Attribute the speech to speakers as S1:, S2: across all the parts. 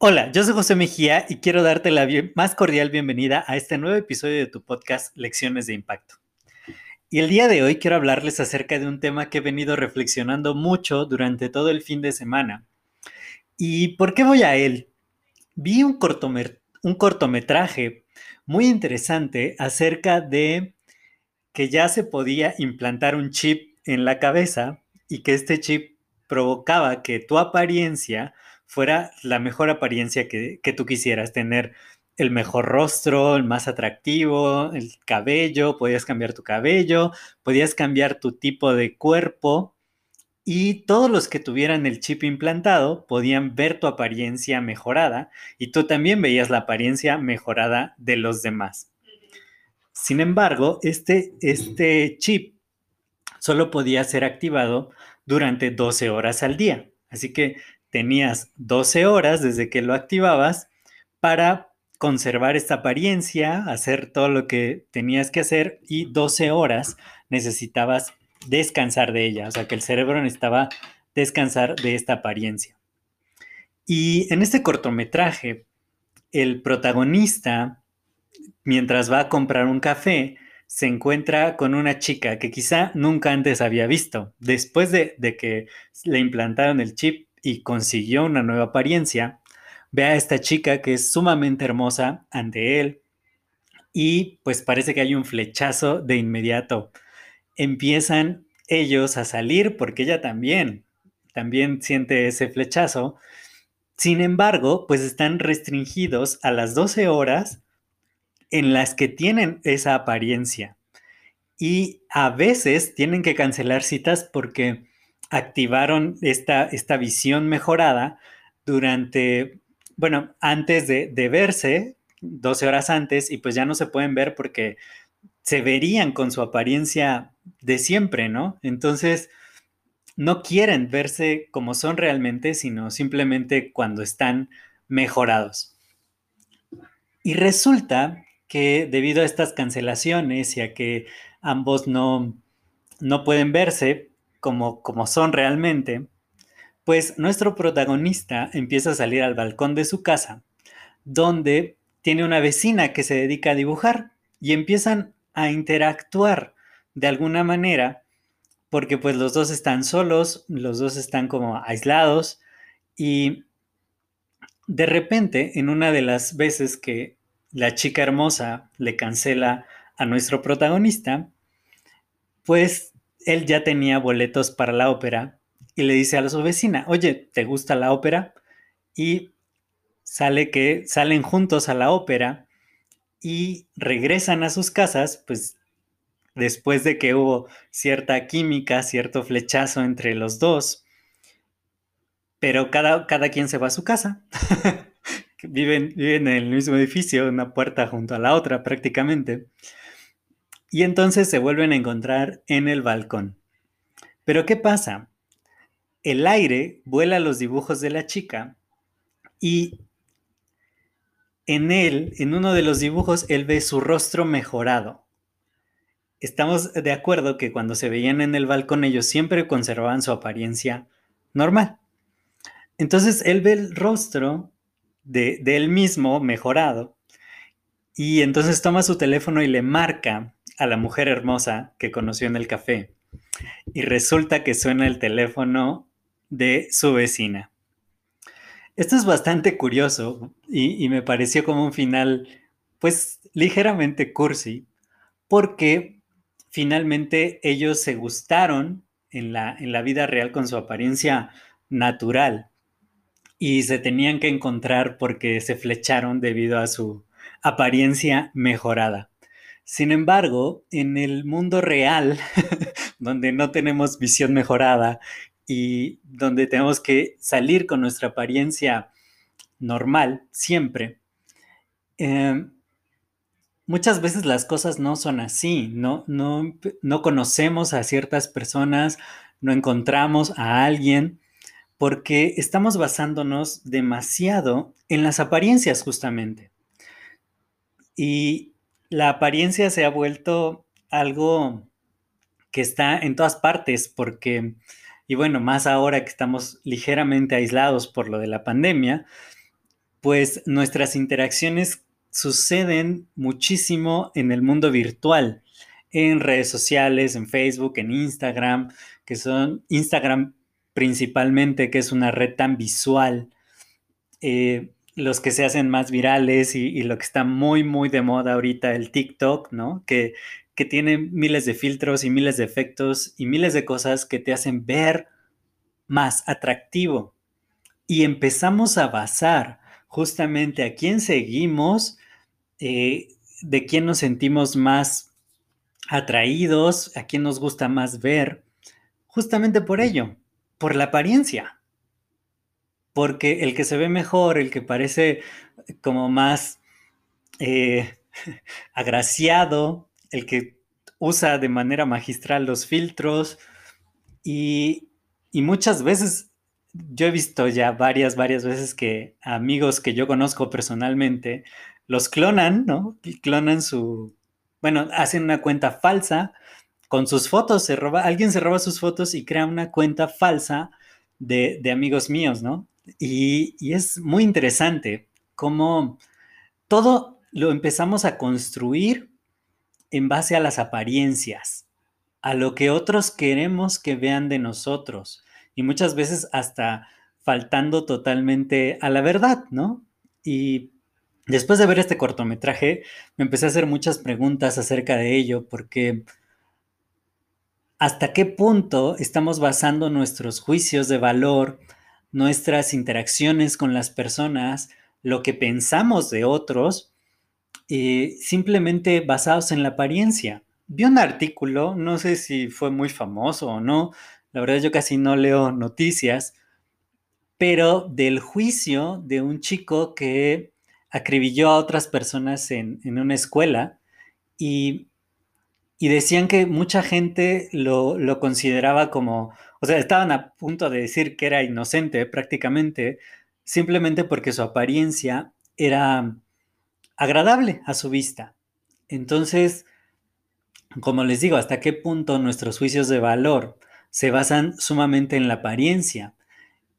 S1: Hola, yo soy José Mejía y quiero darte la más cordial bienvenida a este nuevo episodio de tu podcast Lecciones de Impacto. Y el día de hoy quiero hablarles acerca de un tema que he venido reflexionando mucho durante todo el fin de semana. ¿Y por qué voy a él? Vi un, un cortometraje muy interesante acerca de que ya se podía implantar un chip en la cabeza y que este chip provocaba que tu apariencia fuera la mejor apariencia que, tú quisieras tener. El mejor rostro, el más atractivo, el cabello, podías cambiar tu cabello, podías cambiar tu tipo de cuerpo y todos los que tuvieran el chip implantado podían ver tu apariencia mejorada y tú también veías la apariencia mejorada de los demás. Sin embargo, este, este chip solo podía ser activado durante 12 horas al día. Así que tenías 12 horas desde que lo activabas para conservar esta apariencia, hacer todo lo que tenías que hacer y 12 horas necesitabas descansar de ella, o sea que el cerebro necesitaba descansar de esta apariencia. Y en este cortometraje, el protagonista, mientras va a comprar un café, se encuentra con una chica que quizá nunca antes había visto. Después de, que le implantaron el chip y consiguió una nueva apariencia, ve a esta chica que es sumamente hermosa ante él y pues parece que hay un flechazo de inmediato. Empiezan ellos a salir porque ella también, también siente ese flechazo. Sin embargo, pues están restringidos a las 12 horas en las que tienen esa apariencia. Y a veces tienen que cancelar citas porque activaron esta, esta visión mejorada durante, bueno, antes de, de verse, 12 horas antes, y pues ya no se pueden ver porque se verían con su apariencia de siempre, ¿no? Entonces, no quieren verse como son realmente, sino simplemente cuando están mejorados. Y resulta que debido a estas cancelaciones y a que ambos no, no pueden verse como, como son realmente, pues nuestro protagonista empieza a salir al balcón de su casa, donde tiene una vecina que se dedica a dibujar y empiezan a interactuar de alguna manera, porque pues los dos están solos, los dos están como aislados y de repente en una de las veces que la chica hermosa le cancela a nuestro protagonista, pues él ya tenía boletos para la ópera y le dice a su vecina, oye, ¿te gusta la ópera? Y sale que salen juntos a la ópera y regresan a sus casas, pues después de que hubo cierta química, cierto flechazo entre los dos, pero cada, cada quien se va a su casa. viven, viven en el mismo edificio, una puerta junto a la otra prácticamente. Y entonces se vuelven a encontrar en el balcón. Pero ¿qué pasa? El aire vuela los dibujos de la chica y en él, en uno de los dibujos, él ve su rostro mejorado. Estamos de acuerdo que cuando se veían en el balcón ellos siempre conservaban su apariencia normal. Entonces él ve el rostro de, él mismo mejorado. Y entonces toma su teléfono y le marca a la mujer hermosa que conoció en el café. Y resulta que suena el teléfono de su vecina. Esto es bastante curioso y, me pareció como un final, pues, ligeramente cursi, porque finalmente ellos se gustaron en la, en la vida real con su apariencia natural y se tenían que encontrar porque se flecharon debido a su apariencia mejorada. Sin embargo, en el mundo real, donde no tenemos visión mejorada y donde tenemos que salir con nuestra apariencia normal siempre, em, muchas veces las cosas no son así, no, no, no conocemos a ciertas personas, no encontramos a alguien porque estamos basándonos demasiado en las apariencias justamente. Y la apariencia se ha vuelto algo que está en todas partes porque, y bueno, más ahora que estamos ligeramente aislados por lo de la pandemia, pues nuestras interacciones suceden muchísimo en el mundo virtual, en redes sociales, en Facebook, en Instagram, que son Instagram principalmente, que es una red tan visual. Eh, los que se hacen más virales y, lo que está muy, muy de moda ahorita, el TikTok, ¿no? Que, que tiene miles de filtros y miles de efectos y miles de cosas que te hacen ver más atractivo. Y empezamos a basar justamente a quién seguimos, eh, de quién nos sentimos más atraídos, a quién nos gusta más ver, justamente por ello, por la apariencia porque el que se ve mejor, el que parece como más eh, agraciado, el que usa de manera magistral los filtros y, muchas veces yo he visto ya varias, varias veces que amigos que yo conozco personalmente los clonan, ¿no? Clonan su, bueno, hacen una cuenta falsa con sus fotos, se roba, alguien se roba sus fotos y crea una cuenta falsa de, de amigos míos, ¿no? Y, es muy interesante cómo todo lo empezamos a construir en base a las apariencias, a lo que otros queremos que vean de nosotros y muchas veces hasta faltando totalmente a la verdad, ¿no? Y después de ver este cortometraje me empecé a hacer muchas preguntas acerca de ello porque hasta qué punto estamos basando nuestros juicios de valor nuestras interacciones con las personas, lo que pensamos de otros, eh, simplemente basados en la apariencia. Vi un artículo, no sé si fue muy famoso o no, la verdad yo casi no leo noticias, pero del juicio de un chico que acribilló a otras personas en, en una escuela y y decían que mucha gente lo, lo, consideraba como, o sea, estaban a punto de decir que era inocente prácticamente, simplemente porque su apariencia era agradable a su vista. Entonces, como les digo, hasta qué punto nuestros juicios de valor se basan sumamente en la apariencia.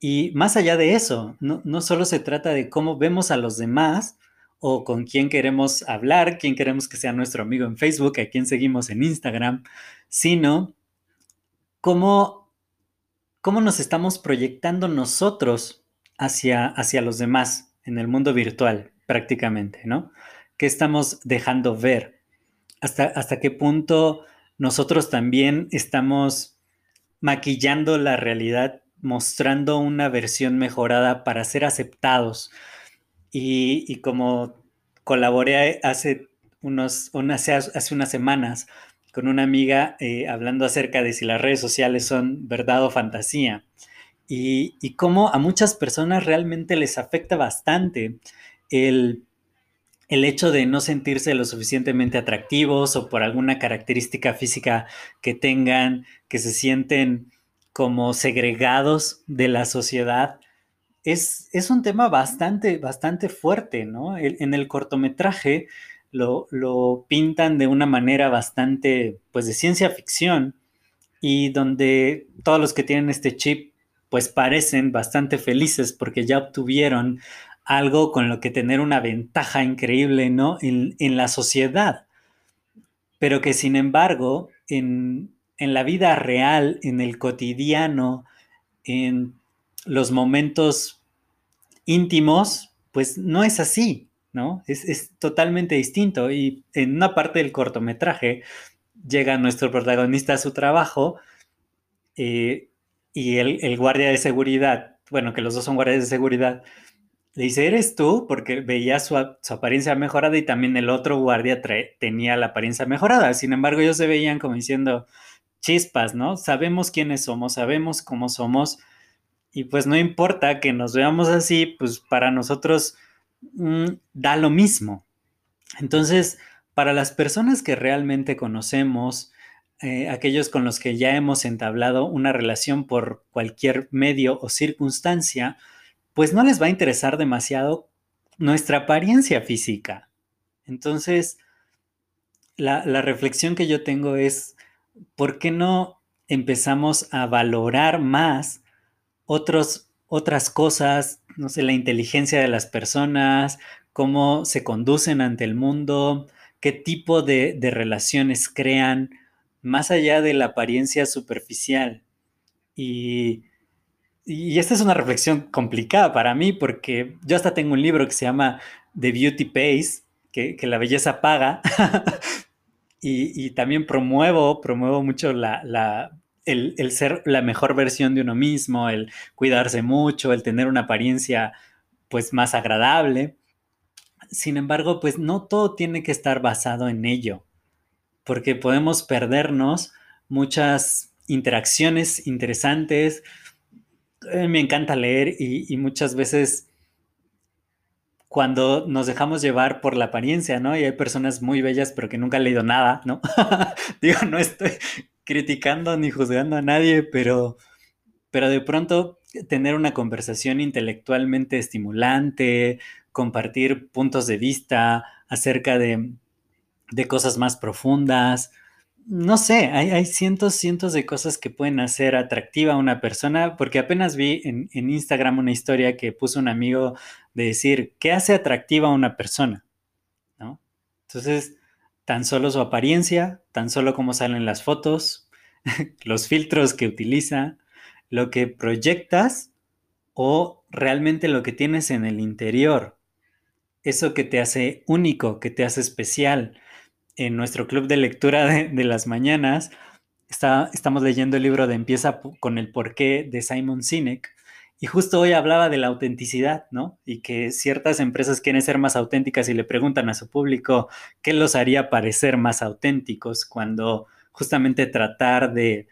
S1: Y más allá de eso, no, no solo se trata de cómo vemos a los demás, o con quién queremos hablar, quién queremos que sea nuestro amigo en Facebook, a quién seguimos en Instagram, sino cómo, cómo nos estamos proyectando nosotros hacia, hacia los demás en el mundo virtual prácticamente, ¿no? ¿Qué estamos dejando ver? ¿Hasta, hasta qué punto nosotros también estamos maquillando la realidad, mostrando una versión mejorada para ser aceptados? Y, como colaboré hace, unos, hace unas semanas con una amiga eh, hablando acerca de si las redes sociales son verdad o fantasía. Y, y cómo a muchas personas realmente les afecta bastante el, el hecho de no sentirse lo suficientemente atractivos o por alguna característica física que tengan, que se sienten como segregados de la sociedad es, un tema bastante, bastante fuerte, ¿no? en el cortometraje lo, pintan de una manera bastante, pues, de ciencia ficción y donde todos los que tienen este chip, pues, parecen bastante felices porque ya obtuvieron algo con lo que tener una ventaja increíble, ¿no? En, en la sociedad. Pero que, sin embargo, en, en la vida real, en el cotidiano, en los momentos íntimos, pues no es así, ¿no? Es, totalmente distinto. Y en una parte del cortometraje llega nuestro protagonista a su trabajo eh, y el, guardia de seguridad, bueno, que los dos son guardias de seguridad, le dice, ¿eres tú? Porque veía su, apariencia mejorada y también el otro guardia tenía la apariencia mejorada. Sin embargo, ellos se veían como diciendo, chispas, ¿no? Sabemos quiénes somos, sabemos cómo somos y pues no importa que nos veamos así, pues para nosotros mm, da lo mismo. Entonces, para las personas que realmente conocemos, eh, aquellos con los que ya hemos entablado una relación por cualquier medio o circunstancia, pues no les va a interesar demasiado nuestra apariencia física. Entonces, la, reflexión que yo tengo es, ¿por qué no empezamos a valorar más otras cosas, no sé, la inteligencia de las personas, cómo se conducen ante el mundo, qué tipo de, relaciones crean, más allá de la apariencia superficial. Y, esta es una reflexión complicada para mí porque yo hasta tengo un libro que se llama The Beauty Pays, que, la belleza paga, y, también promuevo, promuevo mucho la, el, el, ser la mejor versión de uno mismo, el cuidarse mucho, el tener una apariencia pues más agradable. Sin embargo, pues no todo tiene que estar basado en ello, porque podemos perdernos muchas interacciones interesantes. Eh, me encanta leer y, muchas veces cuando nos dejamos llevar por la apariencia, ¿no? Y hay personas muy bellas pero que nunca han leído nada, ¿no? Digo, no estoy criticando ni juzgando a nadie, pero, pero de pronto tener una conversación intelectualmente estimulante, compartir puntos de vista acerca de, cosas más profundas. No sé, hay, cientos, cientos de cosas que pueden hacer atractiva a una persona, porque apenas vi en, en, Instagram una historia que puso un amigo de decir, ¿qué hace atractiva a una persona? ¿No? Entonces, tan solo su apariencia, tan solo cómo salen las fotos, los filtros que utiliza, lo que proyectas o realmente lo que tienes en el interior eso que te hace único, que te hace especial. En nuestro club de lectura de, las mañanas está, estamos leyendo el libro de Empieza con el porqué de Simon Sinek. Y justo hoy hablaba de la autenticidad, ¿no? Y que ciertas empresas quieren ser más auténticas y le preguntan a su público qué los haría parecer más auténticos cuando justamente tratar de,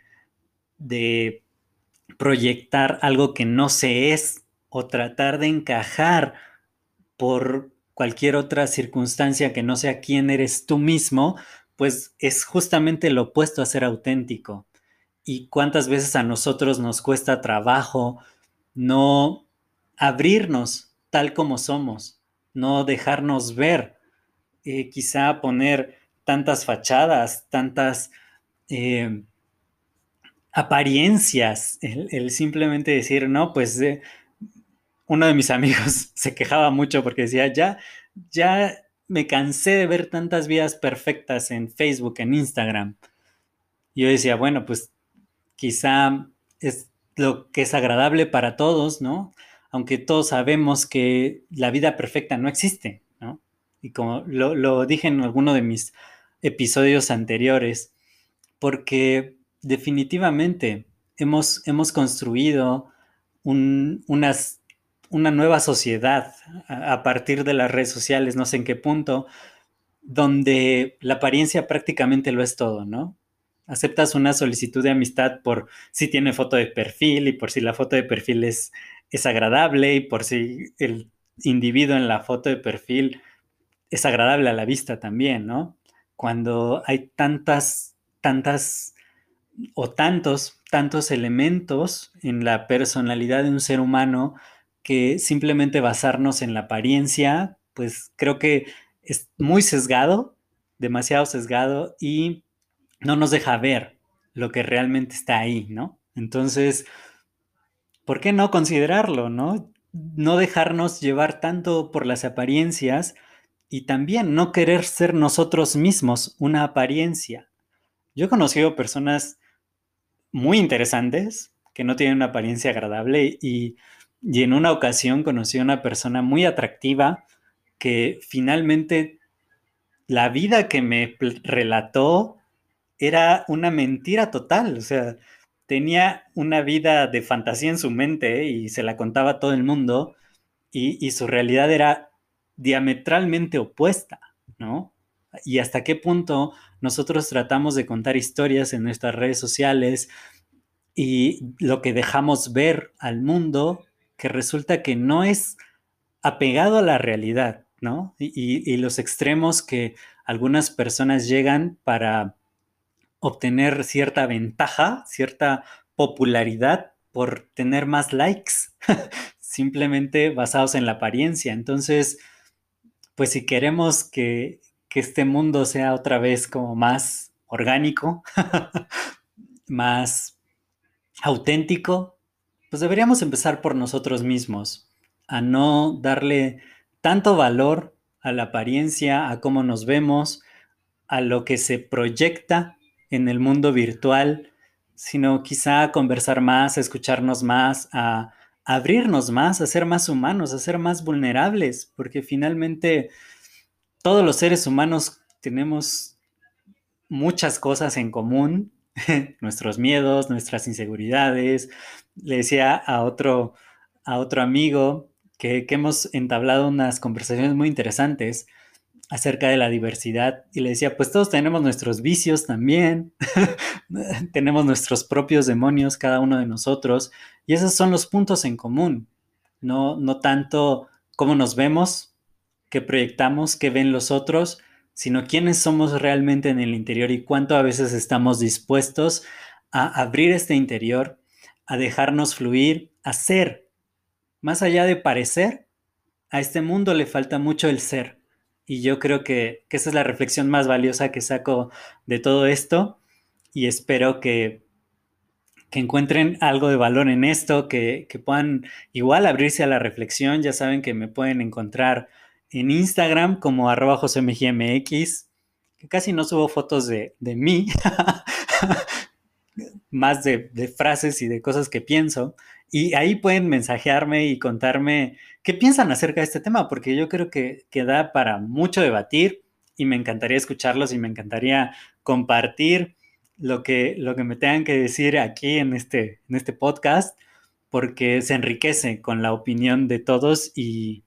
S1: proyectar algo que no se es o tratar de encajar por cualquier otra circunstancia que no sea quién eres tú mismo, pues es justamente lo opuesto a ser auténtico. Y cuántas veces a nosotros nos cuesta trabajo no abrirnos tal como somos, no dejarnos ver, eh, quizá poner tantas fachadas, tantas eh, apariencias, el, simplemente decir, no, pues eh, uno de mis amigos se quejaba mucho porque decía, ya, ya me cansé de ver tantas vidas perfectas en Facebook, en Instagram. Yo decía, bueno, pues quizá es lo que es agradable para todos, ¿no? Aunque todos sabemos que la vida perfecta no existe, ¿no? Y como lo, dije en alguno de mis episodios anteriores, porque definitivamente hemos, hemos construido una nueva sociedad a, partir de las redes sociales, no sé en qué punto, donde la apariencia prácticamente lo es todo, ¿no? Aceptas una solicitud de amistad por si tiene foto de perfil y por si la foto de perfil es, es agradable y por si el individuo en la foto de perfil es agradable a la vista también, ¿no? Cuando hay tantas, tantas o tantos, tantos elementos en la personalidad de un ser humano que simplemente basarnos en la apariencia, pues creo que es muy sesgado, demasiado sesgado y no nos deja ver lo que realmente está ahí, ¿no? Entonces, ¿por qué no considerarlo, no? No dejarnos llevar tanto por las apariencias y también no querer ser nosotros mismos una apariencia. Yo he conocido personas muy interesantes que no tienen una apariencia agradable y y en una ocasión conocí a una persona muy atractiva que finalmente la vida que me relató era una mentira total. O sea, tenía una vida de fantasía en su mente y se la contaba a todo el mundo y, su realidad era diametralmente opuesta, ¿no? Y hasta qué punto nosotros tratamos de contar historias en nuestras redes sociales y lo que dejamos ver al mundo, que resulta que no es apegado a la realidad, ¿no? Y, los extremos que algunas personas llegan para obtener cierta ventaja, cierta popularidad por tener más likes, simplemente basados en la apariencia. Entonces, pues si queremos que, que este mundo sea otra vez como más orgánico, más auténtico, pues deberíamos empezar por nosotros mismos, a no darle tanto valor a la apariencia, a cómo nos vemos, a lo que se proyecta en el mundo virtual, sino quizá conversar más, escucharnos más, a, abrirnos más, a ser más humanos, a ser más vulnerables, porque finalmente todos los seres humanos tenemos muchas cosas en común, nuestros miedos, nuestras inseguridades. Le decía a otro, a otro amigo que, hemos entablado unas conversaciones muy interesantes acerca de la diversidad y le decía, pues todos tenemos nuestros vicios también, tenemos nuestros propios demonios cada uno de nosotros y esos son los puntos en común, no, no tanto cómo nos vemos, qué proyectamos, qué ven los otros, sino quiénes somos realmente en el interior y cuánto a veces estamos dispuestos a abrir este interior, a dejarnos fluir, a ser más allá de parecer, a este mundo le falta mucho el ser. Y yo creo que, esa es la reflexión más valiosa que saco de todo esto. Y espero que, que encuentren algo de valor en esto, que, puedan igual abrirse a la reflexión. Ya saben que me pueden encontrar en Instagram como arroba josemgmx, que casi no subo fotos de, de mí, más de, de, frases y de cosas que pienso. Y ahí pueden mensajearme y contarme qué piensan acerca de este tema, porque yo creo que, que da para mucho debatir y me encantaría escucharlos y me encantaría compartir lo que, lo que me tengan que decir aquí en este, en este podcast, porque se enriquece con la opinión de todos y,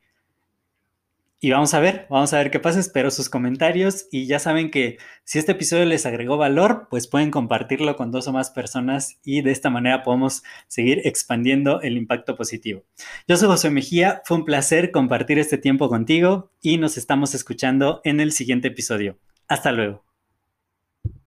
S1: y vamos a ver, vamos a ver qué pasa. Espero sus comentarios y ya saben que si este episodio les agregó valor, pues pueden compartirlo con dos o más personas y de esta manera podemos seguir expandiendo el impacto positivo. Yo soy José Mejía, fue un placer compartir este tiempo contigo y nos estamos escuchando en el siguiente episodio. Hasta luego.